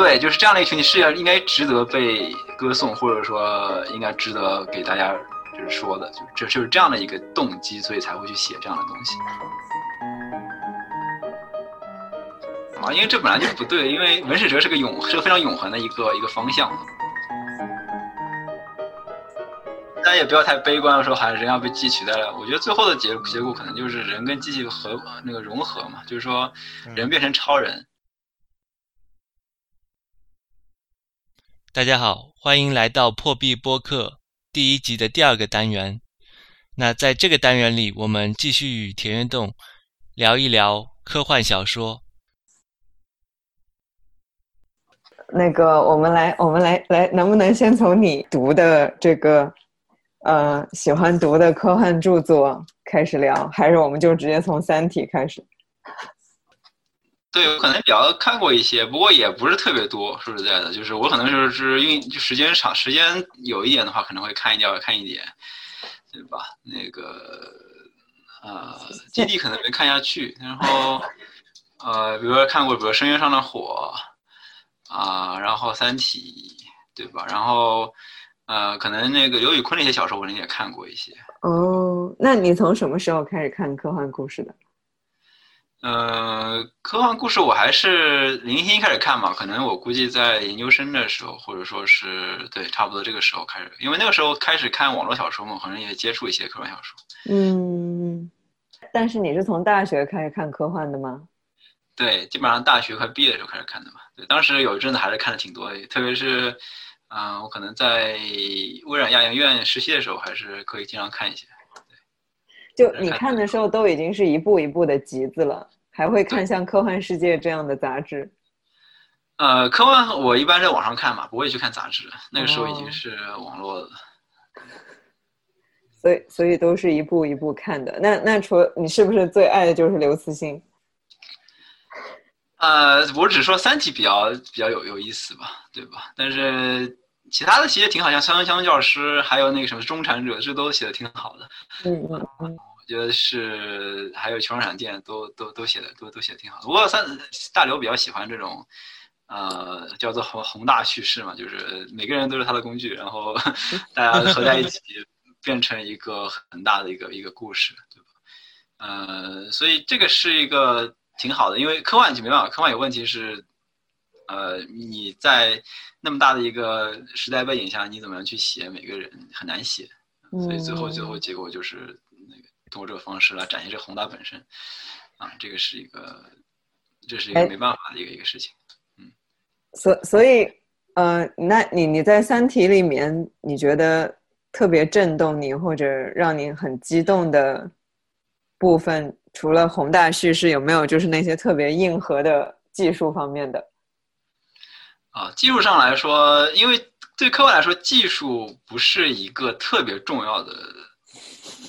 对，就是这样的一个群体是要应该值得被歌颂，或者说应该值得给大家就是说的，就这就是这样的一个动机，所以才会去写这样的东西。啊，因为这本来就不对，因为文史哲是个永是个非常永恒的一个一个方向。大家也不要太悲观的说，还是人要被机器取代了。我觉得最后的结结果可能就是人跟机器合那个融合嘛，就是说人变成超人。大家好，欢迎来到破壁播客第一集的第二个单元。那在这个单元里，我们继续与田园洞聊一聊科幻小说。那个，我们来，我们来，来，能不能先从你读的这个，呃，喜欢读的科幻著作开始聊，还是我们就直接从《三体》开始？对，我可能比较看过一些，不过也不是特别多。说实在的，就是我可能就是因为就时间长，时间有一点的话，可能会看一点，看一点，对吧？那个呃，基地可能没看下去，然后呃，比如说看过，比如《深渊上的火》啊，然后《三体》，对吧？然后呃，可能那个刘宇昆那些小说，我可能也看过一些。哦，那你从什么时候开始看科幻故事的？呃，科幻故事我还是零星开始看嘛，可能我估计在研究生的时候，或者说是对，差不多这个时候开始，因为那个时候开始看网络小说嘛，可能也接触一些科幻小说。嗯，但是你是从大学开始看科幻的吗？对，基本上大学快毕业的时候开始看的嘛。对，当时有一阵子还是看的挺多的，特别是，嗯，我可能在微软亚研院实习的时候，还是可以经常看一些。就你看的时候，都已经是一步一步的集子了，还会看像《科幻世界》这样的杂志？呃，科幻我一般在网上看嘛，不会去看杂志。那个时候已经是网络了，所以所以都是一步一步看的。那那除了你是不是最爱的就是刘慈欣？呃，我只说《三体》比较比较有有意思吧，对吧？但是其他的其实挺好，像《香香教师》还有那个什么《中产者》，这都写的挺好的。嗯。觉得是还有《球状闪电》都都都写的都都写的挺好的。不过三大刘比较喜欢这种，呃，叫做宏宏大叙事嘛，就是每个人都是他的工具，然后 大家合在一起变成一个很大的一个一个故事，对吧？呃，所以这个是一个挺好的，因为科幻就没办法，科幻有问题是，呃，你在那么大的一个时代背景下，你怎么样去写每个人很难写，所以最后最后结果就是。通过这个方式来展现这宏大本身，啊，这个是一个，这是一个没办法的一个一个事情，嗯，所所以，呃，那你你在《三体》里面，你觉得特别震动你或者让你很激动的部分，除了宏大叙事，有没有就是那些特别硬核的技术方面的？啊，技术上来说，因为对科幻来说，技术不是一个特别重要的。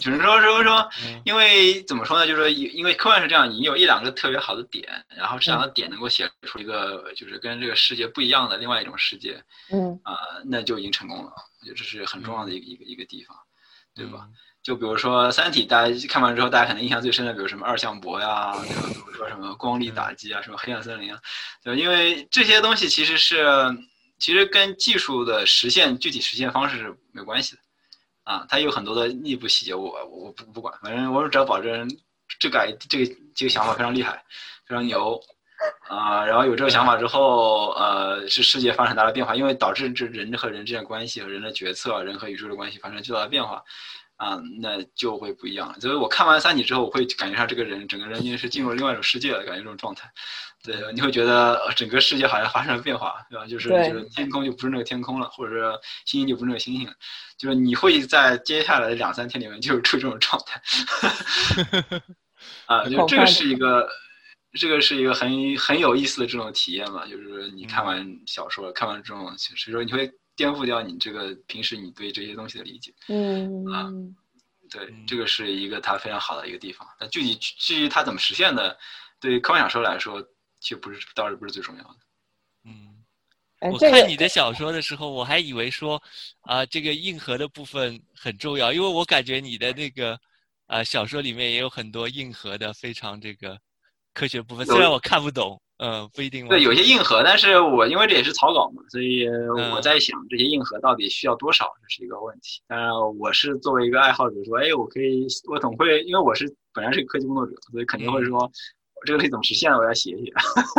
就是说，说说，因为怎么说呢？就是说，因为科幻是这样，你有一两个特别好的点，然后这两个点能够写出一个就是跟这个世界不一样的另外一种世界，嗯啊，那就已经成功了。就这是很重要的一个一个一个地方，对吧？就比如说《三体》，大家看完之后，大家可能印象最深的，比如什么二向箔呀？比如说什么光力打击啊，什么黑暗森林啊，对，因为这些东西其实是其实跟技术的实现具体实现方式是没关系的。啊，它有很多的内部细节，我我不不管，反正我只要保证这个这个这个想法非常厉害，非常牛，啊，然后有这个想法之后，呃，是世界发生很大的变化，因为导致这人和人之间关系和人的决策，人和宇宙的关系发生巨大的变化，啊，那就会不一样。所以我看完《三体》之后，我会感觉上这个人整个人就是进入另外一种世界的感觉，这种状态。对，你会觉得整个世界好像发生了变化，对吧？就是就是天空就不是那个天空了，或者说星星就不是那个星星了，就是你会在接下来的两三天里面就处于这种状态。啊，就这个是一个，这个是一个很很有意思的这种体验嘛，就是你看完小说，看完这种，所以说你会颠覆掉你这个平时你对这些东西的理解。嗯啊，对，这个是一个它非常好的一个地方。但具体至于它怎么实现的，对科幻小说来说。其实不是，倒是不是最重要的。嗯，我看你的小说的时候，我还以为说，啊，这个硬核的部分很重要，因为我感觉你的那个，啊，小说里面也有很多硬核的、非常这个科学部分，虽然我看不懂。嗯，不一定。对，有些硬核，但是我因为这也是草稿嘛，所以我在想这些硬核到底需要多少，这是一个问题。当然，我是作为一个爱好者说，哎，我可以，我总会，因为我是本来是个科技工作者，所以肯定会说，我这个东西怎么实现，我要写一写，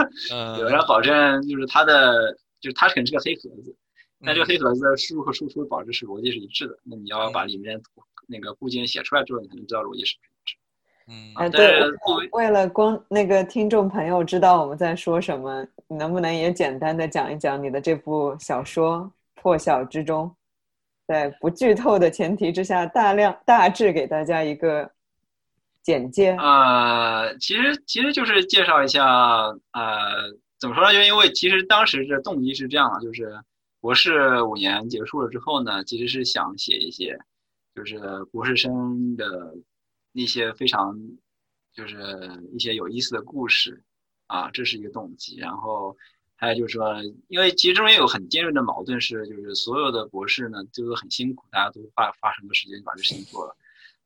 有人保证就是它的，就是它肯定是个黑盒子，那这个黑盒子的输入和输出保证是逻辑是一致的。那你要把里面那个部件写出来之后，你才能知道逻辑是不是一致。嗯啊，对，为了光那个听众朋友知道我们在说什么，你能不能也简单的讲一讲你的这部小说《破晓之中》，在不剧透的前提之下，大量大致给大家一个简介。呃，其实其实就是介绍一下，呃，怎么说呢？就因为其实当时这动机是这样的，就是博士五年结束了之后呢，其实是想写一些，就是博士生的。一些非常就是一些有意思的故事啊，这是一个动机。然后还有就是说，因为其中间有很尖锐的矛盾，是就是所有的博士呢，就是很辛苦，大家都花花很多时间把这事情做了，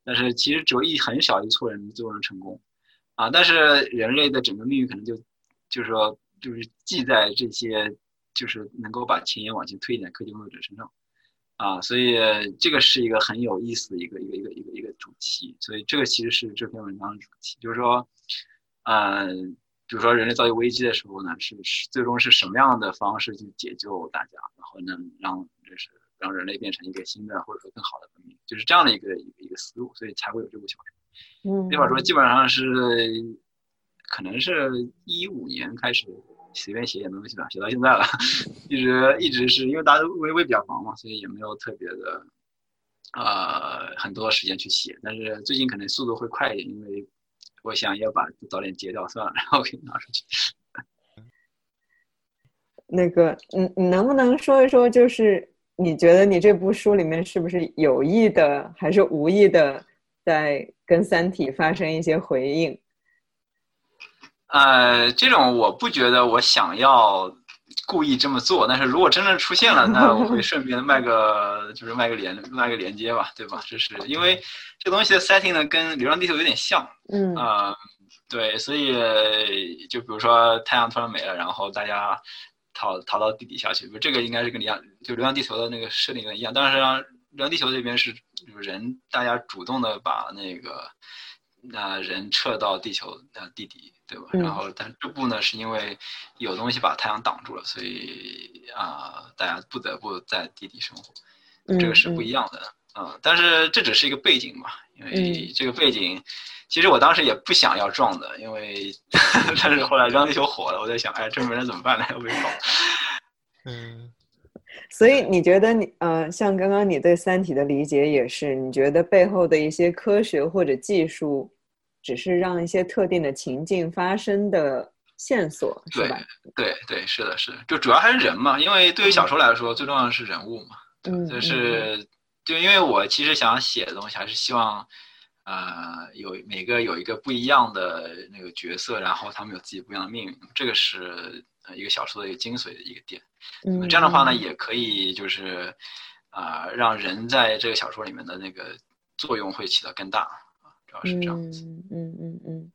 但是其实只有一很小一撮人最后能成功啊。但是人类的整个命运可能就就是说就是记在这些就是能够把前沿往前推一点科技工作者身上。啊，所以这个是一个很有意思的一个一个一个一个一个主题，所以这个其实是这篇文章的主题，就是说，嗯，比如说人类遭遇危机的时候呢，是是最终是什么样的方式去解救大家，然后能让就是让人类变成一个新的或者说更好的文明，就是这样的一个一个一个思路，所以才会有这部小说。嗯，这本书基本上是可能是一五年开始。随便写点东西吧，写到现在了，一直一直是因为大家都微微比较忙嘛，所以也没有特别的，呃，很多时间去写。但是最近可能速度会快一点，因为我想要把早点结掉算了，然后给拿出去。那个，你你能不能说一说，就是你觉得你这部书里面是不是有意的，还是无意的，在跟《三体》发生一些回应？呃，这种我不觉得我想要故意这么做，但是如果真正出现了，那我会 顺便卖个，就是卖个连卖个连接吧，对吧？这是因为这东西的 setting 呢，跟《流浪地球》有点像，嗯啊，对，所以就比如说太阳突然没了，然后大家逃逃到地底下去，不，这个应该是跟你一样，就《流浪地球》的那个设定一样，但是《流浪地球》这边是人，大家主动的把那个那人撤到地球的地底。对吧？然后，但这部呢，是因为有东西把太阳挡住了，所以啊，大家不得不在地底生活，这个是不一样的啊。但是这只是一个背景嘛，因为这个背景，其实我当时也不想要撞的，因为 但是后来《让地球》火了，我在想，哎，这没人怎么办呢？要被撞。嗯，所以你觉得你呃，像刚刚你对《三体》的理解也是，你觉得背后的一些科学或者技术？只是让一些特定的情境发生的线索，是吧？对对，是的，是的，就主要还是人嘛。因为对于小说来说，最重要的是人物嘛。嗯，就是就因为我其实想写的东西，还是希望，呃，有每个有一个不一样的那个角色，然后他们有自己不一样的命运。这个是一个小说的一个精髓的一个点。嗯，这样的话呢，也可以就是啊，让人在这个小说里面的那个作用会起到更大。嗯嗯嗯嗯，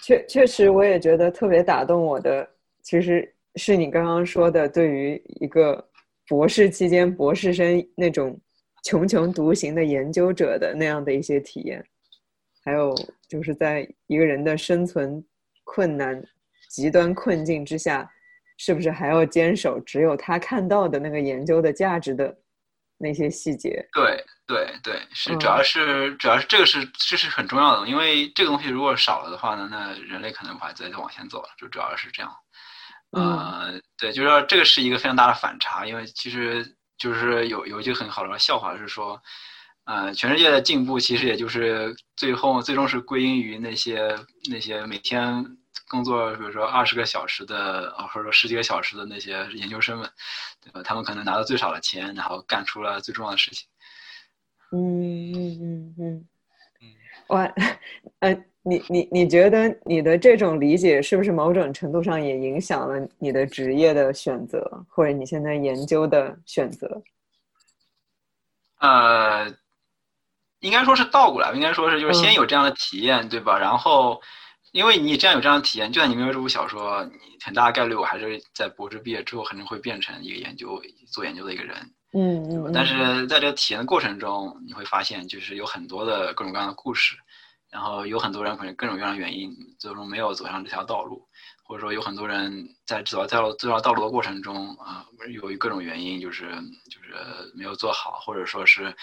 确确实，我也觉得特别打动我的，其实是你刚刚说的，对于一个博士期间博士生那种穷穷独行的研究者的那样的一些体验，还有就是在一个人的生存困难、极端困境之下，是不是还要坚守只有他看到的那个研究的价值的？那些细节，对对对，是主要是主要是这个是这是很重要的，因为这个东西如果少了的话呢，那人类可能无法再再往前走了，就主要是这样。呃，对，就是说这个是一个非常大的反差，因为其实就是有有一句很好的笑话是说，呃，全世界的进步其实也就是最后最终是归因于那些那些每天。工作，比如说二十个小时的，啊，或者说十几个小时的那些研究生们，对吧？他们可能拿到最少的钱，然后干出了最重要的事情。嗯嗯嗯嗯嗯。我，呃，你你你觉得你的这种理解是不是某种程度上也影响了你的职业的选择，或者你现在研究的选择？呃，应该说是倒过来，应该说是就是先有这样的体验，对吧？然后。因为你这样有这样的体验，就算你没有这部小说，你很大概率我还是在博士毕业之后，肯定会变成一个研究做研究的一个人。嗯嗯。但是在这个体验的过程中，你会发现，就是有很多的各种各样的故事，然后有很多人可能各种各样的原因，最终没有走上这条道路。或者说有很多人在走在这条道路的过程中啊，由于各种原因，就是就是没有做好，或者说是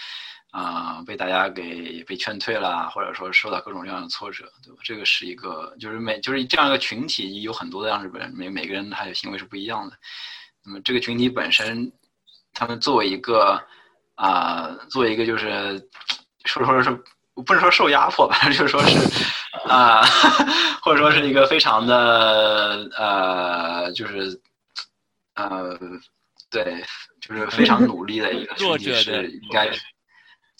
啊被大家给被劝退了，或者说受到各种各样的挫折，对吧？这个是一个就是每就是这样一个群体，有很多的样子人，每每个人他的行为是不一样的。那么这个群体本身，他们作为一个啊，作为一个就是说说是不能说受压迫吧，就是说是。啊，或者说是一个非常的呃，就是呃，对，就是非常努力的一个群体是应该，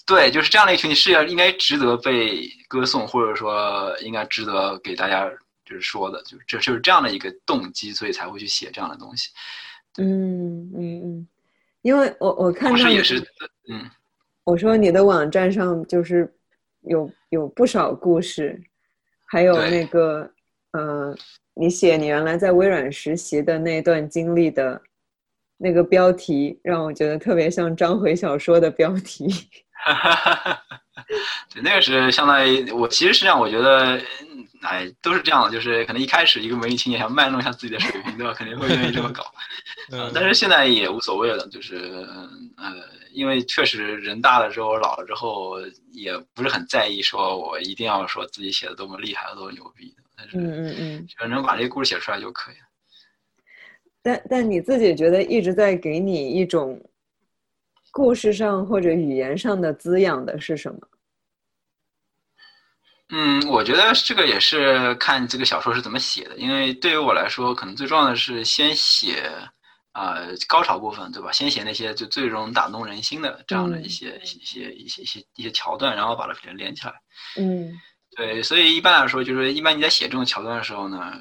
对，就是这样的一个群体是要应该值得被歌颂，或者说应该值得给大家就是说的，就这就是这样的一个动机，所以才会去写这样的东西。嗯嗯嗯，因为我我看到也是，嗯，我说你的网站上就是有有不少故事。还有那个，呃，你写你原来在微软实习的那段经历的，那个标题让我觉得特别像章回小说的标题。对，那个是相当于我其实实际上我觉得，哎，都是这样的，就是可能一开始一个文艺青年想卖弄一下自己的水平，对吧？肯定会愿意这么搞。嗯，但是现在也无所谓了，就是呃，因为确实人大了之后，老了之后，也不是很在意说我一定要说自己写的多么厉害，多么牛逼的。但是，嗯嗯嗯，只要能把这个故事写出来就可以了。但但你自己觉得一直在给你一种故事上或者语言上的滋养的是什么？嗯，我觉得这个也是看这个小说是怎么写的，因为对于我来说，可能最重要的是先写。呃，高潮部分对吧？先写那些就最容打动人心的这样的一些一些一些一些一些桥段，然后把它连连起来。嗯，对，所以一般来说，就是一般你在写这种桥段的时候呢，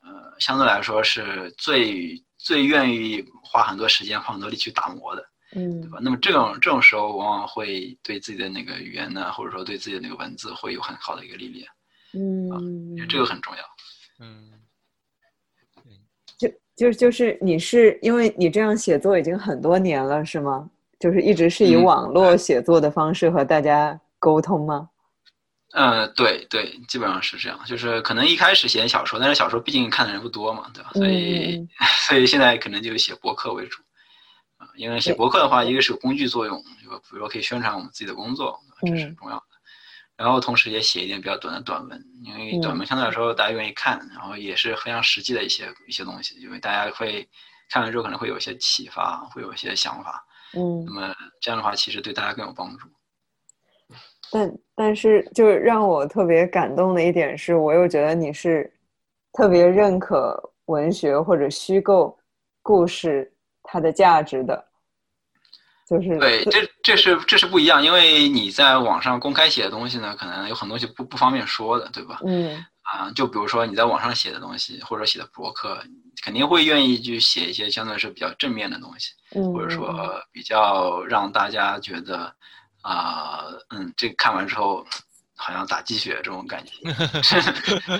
呃，相对来说是最最愿意花很多时间、花很多力去打磨的，嗯，对吧？那么这种这种时候，往往会对自己的那个语言呢，或者说对自己的那个文字，会有很好的一个历练。嗯，这个很重要。嗯。就就是你是因为你这样写作已经很多年了是吗？就是一直是以网络写作的方式和大家沟通吗？呃，对对，基本上是这样。就是可能一开始写小说，但是小说毕竟看的人不多嘛，对吧？所以 所以现在可能就写博客为主啊，因为写博客的话，一个是有工具作用，就比如说可以宣传我们自己的工作，这是重要的。然后同时也写一点比较短的短文，因为短文相对来说大家愿意看，然后也是非常实际的一些一些东西，因为大家会看完之后可能会有一些启发，会有一些想法。嗯，那么这样的话其实对大家更有帮助。但但是就是让我特别感动的一点是，我又觉得你是特别认可文学或者虚构故事它的价值的。就是对，这这是这是不一样，因为你在网上公开写的东西呢，可能有很多东西不不方便说的，对吧？嗯啊，就比如说你在网上写的东西，或者写的博客，肯定会愿意去写一些相对是比较正面的东西，或者说比较让大家觉得啊，嗯，这个看完之后好像打鸡血这种感觉。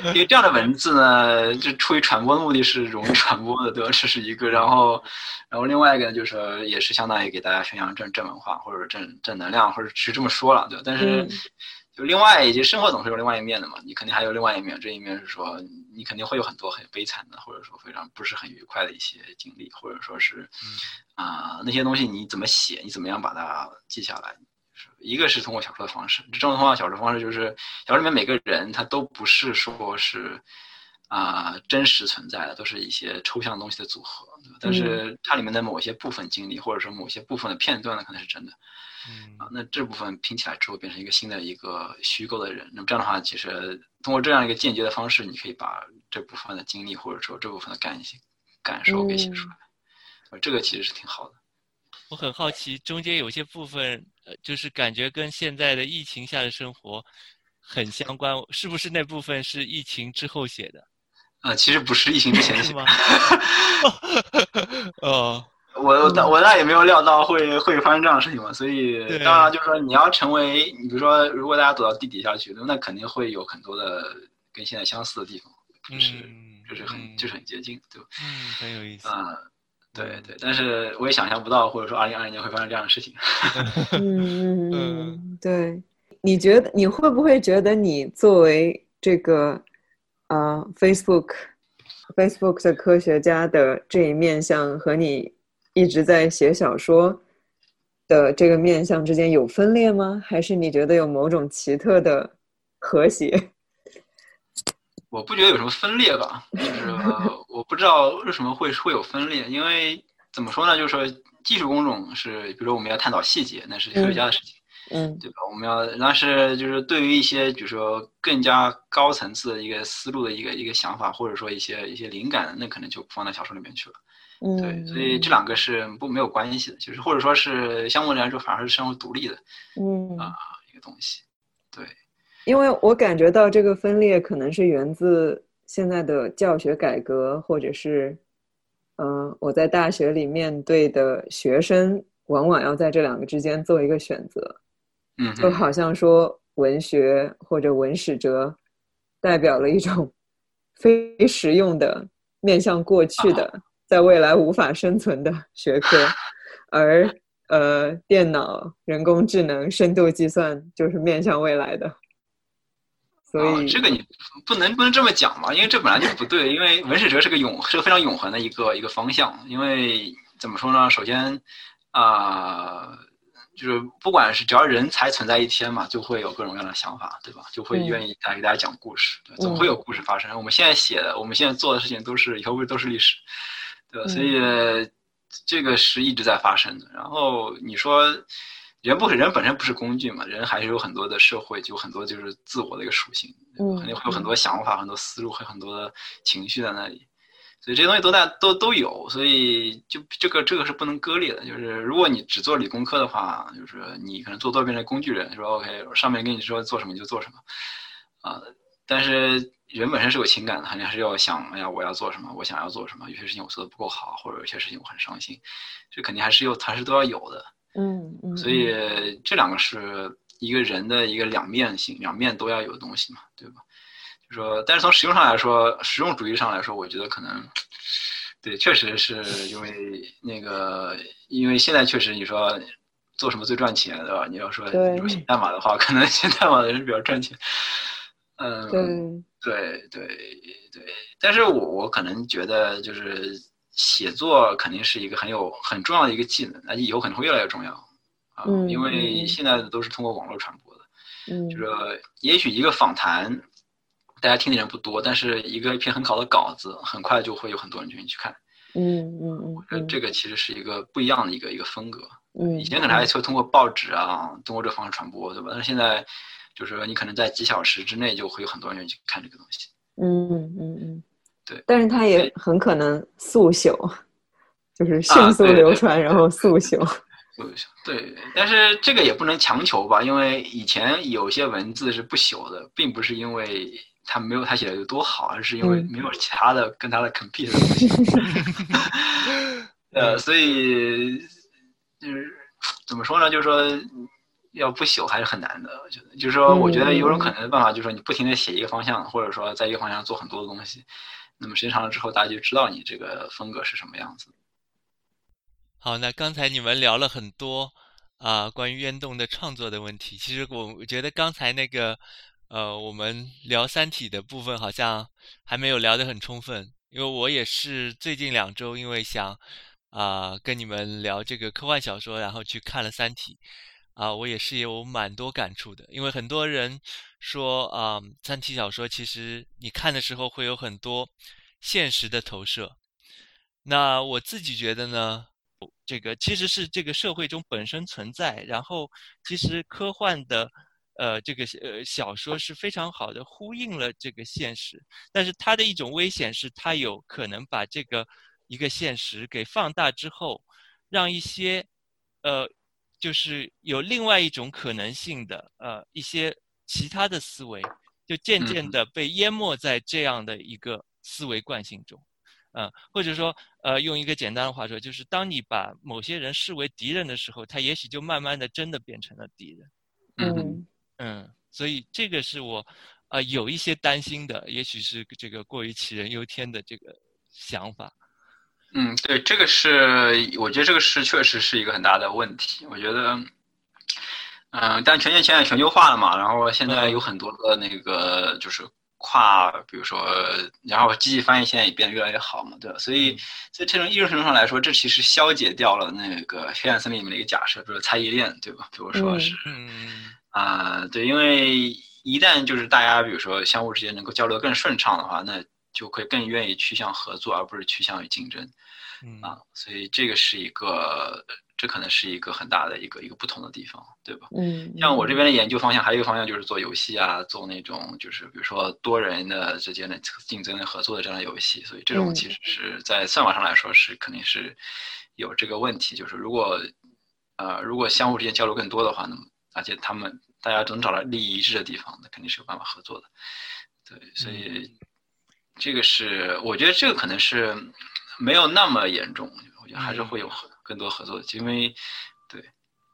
因 为这样的文字呢，就出于传播的目的是容易传播的，对吧？这是一个，然后。然后另外一个呢，就是说，也是相当于给大家宣扬正正文化，或者正正能量，或者是这么说了，对吧？但是，就另外，以及生活总是有另外一面的嘛，你肯定还有另外一面。这一面是说，你肯定会有很多很悲惨的，或者说非常不是很愉快的一些经历，或者说是，啊，那些东西你怎么写，你怎么样把它记下来？一个是通过小说的方式，这种通过小说方式就是小说里面每个人他都不是说是。啊，真实存在的都是一些抽象东西的组合，但是它里面的某些部分经历，或者说某些部分的片段呢，可能是真的。嗯啊，那这部分拼起来之后，变成一个新的一个虚构的人。那么这样的话，其实通过这样一个间接的方式，你可以把这部分的经历，或者说这部分的感性感受给写出来。呃，这个其实是挺好的。我很好奇，中间有些部分，呃，就是感觉跟现在的疫情下的生活很相关，是不是那部分是疫情之后写的？啊，其实不是疫情之前写 吗？哦，我我我那也没有料到会会发生这样的事情嘛，所以当然就是说你要成为，你比如说如果大家走到地底下去，那肯定会有很多的跟现在相似的地方，就是就是很就是很接近，对吧？嗯，很有意思。啊，对对，但是我也想象不到，或者说二零二零年会发生这样的事情。嗯嗯，对，你觉得你会不会觉得你作为这个呃 Facebook Facebook 的科学家的这一面相和你一直在写小说？的这个面相之间有分裂吗？还是你觉得有某种奇特的和谐？我不觉得有什么分裂吧，就是 我不知道为什么会会有分裂，因为怎么说呢？就是说技术工种是，比如说我们要探讨细节，那是科学家的事情，嗯，对吧？我们要，但是就是对于一些，比如说更加高层次的一个思路的一个一个想法，或者说一些一些灵感，那可能就放在小说里面去了。对，所以这两个是不没有关系的，就是或者说是相对来说反而是相互独立的，嗯啊一个东西。对，因为我感觉到这个分裂可能是源自现在的教学改革，或者是，嗯，我在大学里面对的学生往往要在这两个之间做一个选择，嗯，就好像说文学或者文史哲代表了一种非实用的面向过去的。在未来无法生存的学科，而呃，电脑、人工智能、深度计算就是面向未来的。所以这个你不能不能这么讲嘛？因为这本来就不对。因为文史哲是个永是个非常永恒的一个一个方向。因为怎么说呢？首先啊，就是不管是只要人才存在一天嘛，就会有各种各样的想法，对吧？就会愿意来给大家讲故事，总会有故事发生。我们现在写的，我们现在做的事情都是以后会都是历史。对吧，所以这个是一直在发生的。然后你说，人不人本身不是工具嘛？人还是有很多的社会，就很多就是自我的一个属性，肯定会有很多想法、很多思路和很多的情绪在那里。所以这些东西都在都都有，所以就这个这个是不能割裂的。就是如果你只做理工科的话，就是你可能做多变成工具人，说 OK，上面跟你说做什么就做什么啊。但是人本身是有情感的，肯定还是要想，哎呀，我要做什么？我想要做什么？有些事情我做的不够好，或者有些事情我很伤心，这肯定还是有，还是都要有的。嗯嗯。所以这两个是一个人的一个两面性，两面都要有的东西嘛，对吧？就说，但是从实用上来说，实用主义上来说，我觉得可能，对，确实是因为那个，因为现在确实你说做什么最赚钱，对吧？你要说写代码的话，可能写代码的人比较赚钱。嗯，对对对，但是我我可能觉得就是写作肯定是一个很有很重要的一个技能，而且以后可能会越来越重要啊，因为现在都是通过网络传播的，嗯，就是也许一个访谈大家听的人不多，但是一个一篇很好的稿子，很快就会有很多人愿意去看，嗯嗯嗯，我觉得这个其实是一个不一样的一个一个风格，嗯，以前可能还会通过报纸啊，通过这个方式传播，对吧？但是现在。就是说，你可能在几小时之内就会有很多人愿意去看这个东西。嗯嗯嗯，对。但是它也很可能速朽，就是迅速流传，然后速朽。速朽。对，但是这个也不能强求吧，因为以前有些文字是不朽的，并不是因为它没有他写的有多好，而是因为没有其他的跟他的 compete 的东西。呃，所以就是怎么说呢？就是说。要不朽还是很难的，我觉得，就是说，我觉得有种可能的办法，就是说，你不停的写一个方向，或者说在一个方向做很多的东西，那么时间长了之后，大家就知道你这个风格是什么样子。好，那刚才你们聊了很多啊，关于渊动的创作的问题。其实我我觉得刚才那个呃，我们聊《三体》的部分好像还没有聊得很充分，因为我也是最近两周因为想啊跟你们聊这个科幻小说，然后去看了《三体》。啊，我也是有蛮多感触的，因为很多人说啊，三体小说其实你看的时候会有很多现实的投射。那我自己觉得呢，这个其实是这个社会中本身存在，然后其实科幻的呃这个呃小说是非常好的呼应了这个现实，但是它的一种危险是它有可能把这个一个现实给放大之后，让一些呃。就是有另外一种可能性的，呃，一些其他的思维，就渐渐的被淹没在这样的一个思维惯性中，嗯，或者说，呃，用一个简单的话说，就是当你把某些人视为敌人的时候，他也许就慢慢的真的变成了敌人，嗯。嗯，所以这个是我呃有一些担心的，也许是这个过于杞人忧天的这个想法。嗯，对，这个是我觉得这个是确实是一个很大的问题。我觉得，嗯，但全球现在全球化了嘛，然后现在有很多的那个就是跨，比如说，然后机器翻译现在也变得越来越好嘛，对吧？所以在这种艺术程度上来说，这其实消解掉了那个黑暗森林里面的一个假设，比如猜疑链，对吧？比如说是，啊，对，因为一旦就是大家比如说相互之间能够交流更顺畅的话，那就会更愿意趋向合作，而不是趋向于竞争。啊，所以这个是一个，这可能是一个很大的一个一个不同的地方，对吧？嗯，像我这边的研究方向，还有一个方向就是做游戏啊，做那种就是比如说多人的之间的竞争的合作的这样的游戏，所以这种其实是在算法上来说是肯定是有这个问题，就是如果呃如果相互之间交流更多的话，那么而且他们大家都能找到利益一致的地方，那肯定是有办法合作的，对，所以这个是我觉得这个可能是。没有那么严重，我觉得还是会有合更多合作的，因为，对，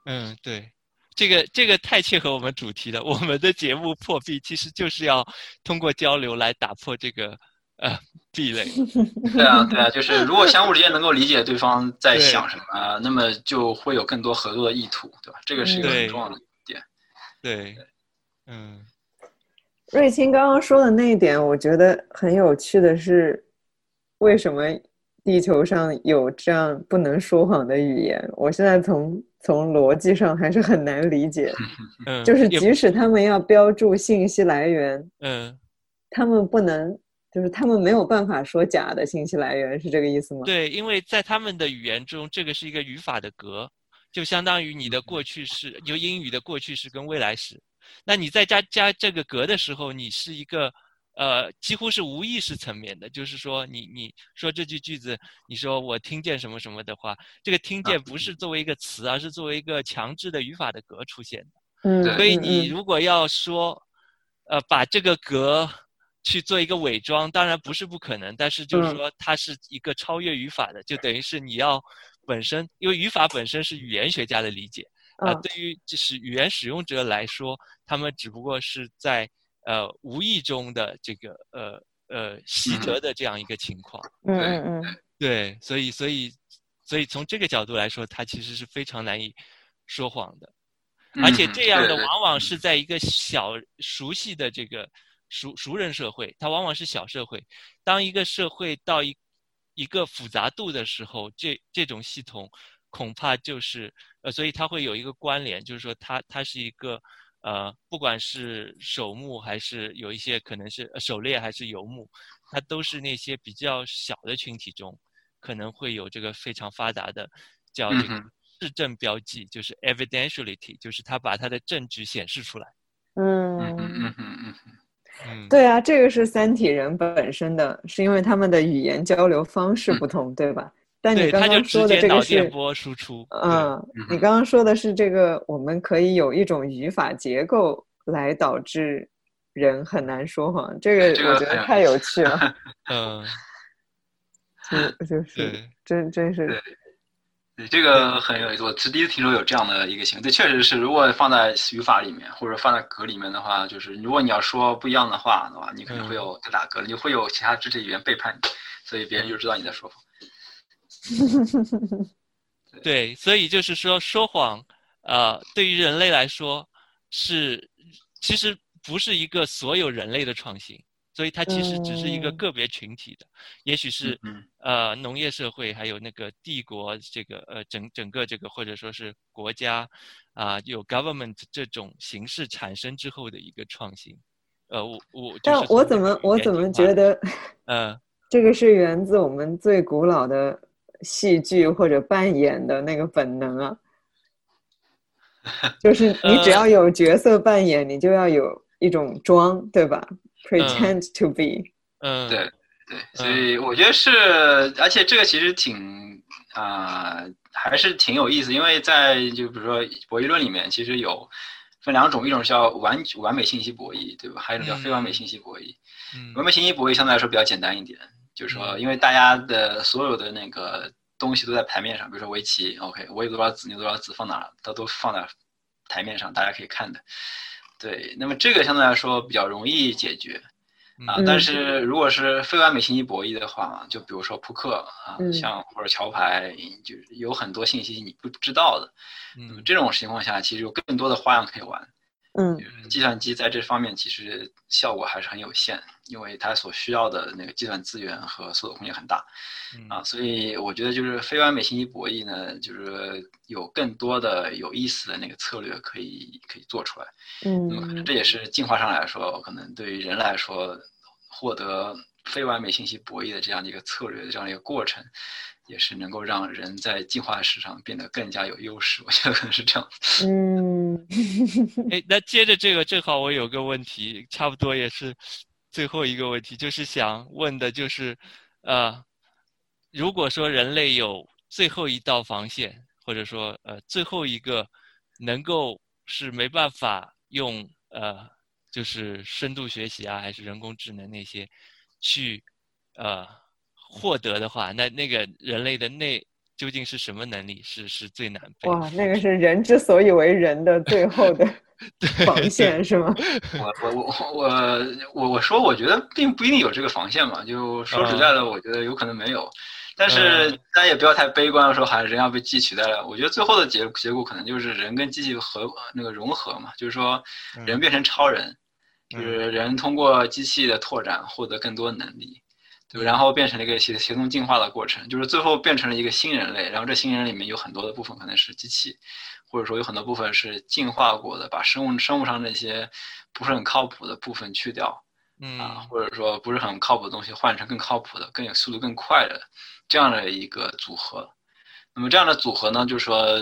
嗯，对，这个这个太切合我们主题了。我们的节目破壁其实就是要通过交流来打破这个呃壁垒。对啊，对啊，就是如果相互之间能够理解对方在想什么，那么就会有更多合作的意图，对吧？这个是一个很重要的点。对，嗯，瑞清刚刚说的那一点，我觉得很有趣的是，为什么？地球上有这样不能说谎的语言，我现在从从逻辑上还是很难理解。嗯，就是即使他们要标注信息来源，嗯，他们不能，就是他们没有办法说假的信息来源，是这个意思吗？对，因为在他们的语言中，这个是一个语法的格，就相当于你的过去式，就英语的过去式跟未来时。那你在加加这个格的时候，你是一个。呃，几乎是无意识层面的，就是说，你你说这句句子，你说我听见什么什么的话，这个听见不是作为一个词，而是作为一个强制的语法的格出现的。嗯，所以你如果要说，呃，把这个格去做一个伪装，当然不是不可能，但是就是说它是一个超越语法的，就等于是你要本身，因为语法本身是语言学家的理解，啊，对于就是语言使用者来说，他们只不过是在。呃，无意中的这个呃呃习得的这样一个情况，嗯嗯嗯，对，所以所以所以从这个角度来说，它其实是非常难以说谎的，而且这样的往往是在一个小熟悉的这个熟熟人社会，它往往是小社会。当一个社会到一一个复杂度的时候，这这种系统恐怕就是呃，所以它会有一个关联，就是说它它是一个。呃，不管是守墓还是有一些可能是狩猎还是游牧，它都是那些比较小的群体中，可能会有这个非常发达的叫这个市政标记，就是 evidentiality，就是他把他的证据显示出来。嗯嗯嗯嗯嗯，对啊，这个是三体人本身的，是因为他们的语言交流方式不同，对吧？但你刚刚说的这个是，嗯，你刚刚说的是这个，我们可以有一种语法结构来导致人很难说谎，这个我觉得太有趣了。嗯，就就 是真真是，对，这个很有意思，我是第一次听说有这样的一个行为。这确实是，如果放在语法里面或者放在格里面的话，就是如果你要说不一样的话的话，你可能会有打格，你会有其他肢体语言背叛你，所以别人就知道你在说谎。对，所以就是说，说谎，呃，对于人类来说是，其实不是一个所有人类的创新，所以它其实只是一个个别群体的，也许是呃农业社会，还有那个帝国这个呃整整个这个或者说是国家啊有 government 这种形式产生之后的一个创新，呃，我我但我怎么我怎么觉得，呃，这个是源自我们最古老的。戏剧或者扮演的那个本能啊，就是你只要有角色扮演，你就要有一种装，对吧？Pretend to be。嗯，对对，所以我觉得是，而且这个其实挺啊，还是挺有意思，因为在就比如说博弈论里面，其实有分两种，一种叫完完美信息博弈，对吧？还有一种叫非完美信息博弈。嗯，完美信息博弈相对来说比较简单一点。就是说，因为大家的所有的那个东西都在牌面上，比如说围棋，OK，我有多少子，你有多少子，放哪，它都放在台面上，大家可以看的。对，那么这个相对来说比较容易解决啊。嗯但是如果是非完美信息博弈的话，就比如说扑克啊，嗯像或者桥牌，就是有很多信息你不知道的。那么嗯这种情况下，其实有更多的花样可以玩。嗯计算机在这方面其实效果还是很有限，因为它所需要的那个计算资源和搜索空间很大嗯啊，所以我觉得就是非完美信息博弈呢，就是有更多的有意思的那个策略可以可以做出来。嗯那么可能嗯这也是进化上来说，可能对于人来说，获得非完美信息博弈的这样的一个策略的这样的一个过程，也是能够让人在进化史上变得更加有优势。我觉得可能是这样。嗯 哎，那接着这个，正好我有个问题，差不多也是最后一个问题，就是想问的就是，呃，如果说人类有最后一道防线，或者说呃最后一个能够是没办法用呃就是深度学习啊，还是人工智能那些去呃获得的话，那那个人类的内究竟是什么能力是是最难被？哇，那个是人之所以为人的最后的 防线是吗？我我我我我我说，我觉得并不一定有这个防线嘛。就说实在的，我觉得有可能没有。但是大家也不要太悲观，说好像人要被机器取代了。我觉得最后的结结果可能就是人跟机器合那个融合嘛，就是说人变成超人，就是人通过机器的拓展获得更多能力，对？然后变成了一个协协同进化的过程，就是最后变成了一个新人类。然后这新人里面有很多的部分可能是机器，或者说有很多部分是进化过的，把生物生物上那些不是很靠谱的部分去掉。嗯啊，或者说不是很靠谱的东西换成更靠谱的、更有速度更快的这样的一个组合。那么这样的组合呢，就是说，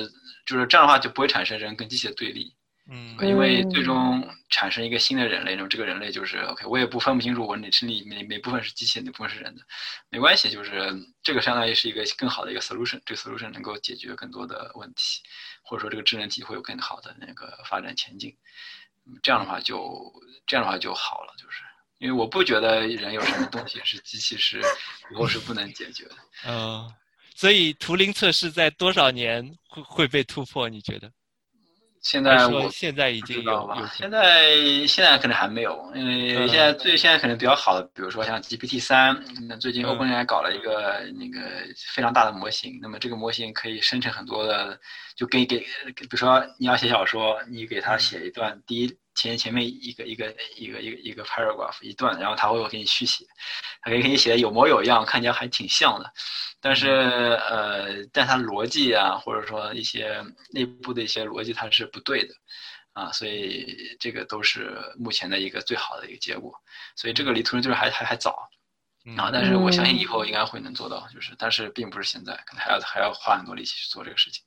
就是这样的话就不会产生人跟机器的对立，嗯因为最终产生一个新的人类，那么这个人类就是 OK，我也不分不清楚我哪身体哪哪部分是机器，哪部分是人的，没关系，就是这个相当于是一个更好的一个 solution，这个 solution 能够解决更多的问题，或者说这个智能体会有更好的那个发展前景。嗯这样的话就这样的话就好了，就是。因为我不觉得人有什么东西是机器是以后是不能解决的。嗯，所以图灵测试在多少年会会被突破？你觉得？现在我现在已经有了，现在现在可能还没有，因为现在最现在可能比较好的，比如说像 GPT 三，那最近 OpenAI 搞了一个那个非常大的模型，那么这个模型可以生成很多的，就给给，比如说你要写小说，你给它写一段第一。前前面一个一个一个一个一个 paragraph 一段，然后他会给你续写，他可以给你写的有模有样，看起来还挺像的，但是呃，但它逻辑啊，或者说一些内部的一些逻辑，它是不对的，啊，所以这个都是目前的一个最好的一个结果，所以这个离图灵就是还还还早，啊，但是我相信以后应该会能做到，就是但是并不是现在，可能还要还要花很多力气去做这个事情。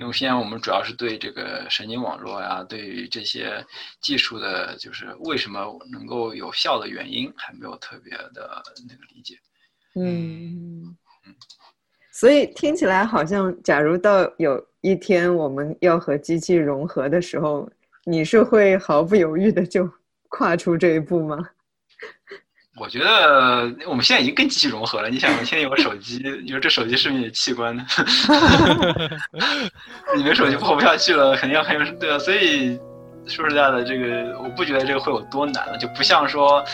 因为现在我们主要是对这个神经网络呀、啊，对于这些技术的，就是为什么能够有效的原因，还没有特别的那个理解。嗯，所以听起来好像，假如到有一天我们要和机器融合的时候，你是会毫不犹豫的就跨出这一步吗？我觉得我们现在已经跟机器融合了。你想，我现在有个手机，你说这手机是不是你的器官呢？你没手机活不下去了，肯定要很有对啊。所以说实在的，这个我不觉得这个会有多难了，就不像说，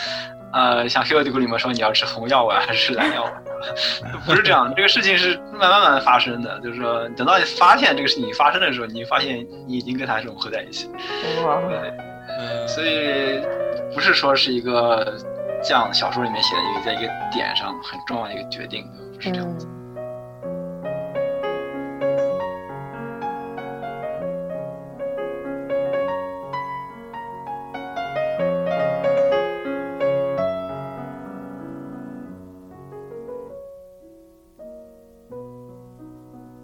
呃，像《黑客帝国》里面说你要吃红药丸还是吃蓝药丸，不是这样。这个事情是慢慢慢慢发生的，就是说等到你发现这个事情发生的时候，你发现你已经跟它融合在一起。哇，对，所以不是说是一个。像小说里面写的一个，在一个点上很重要的一个决定，是这样子。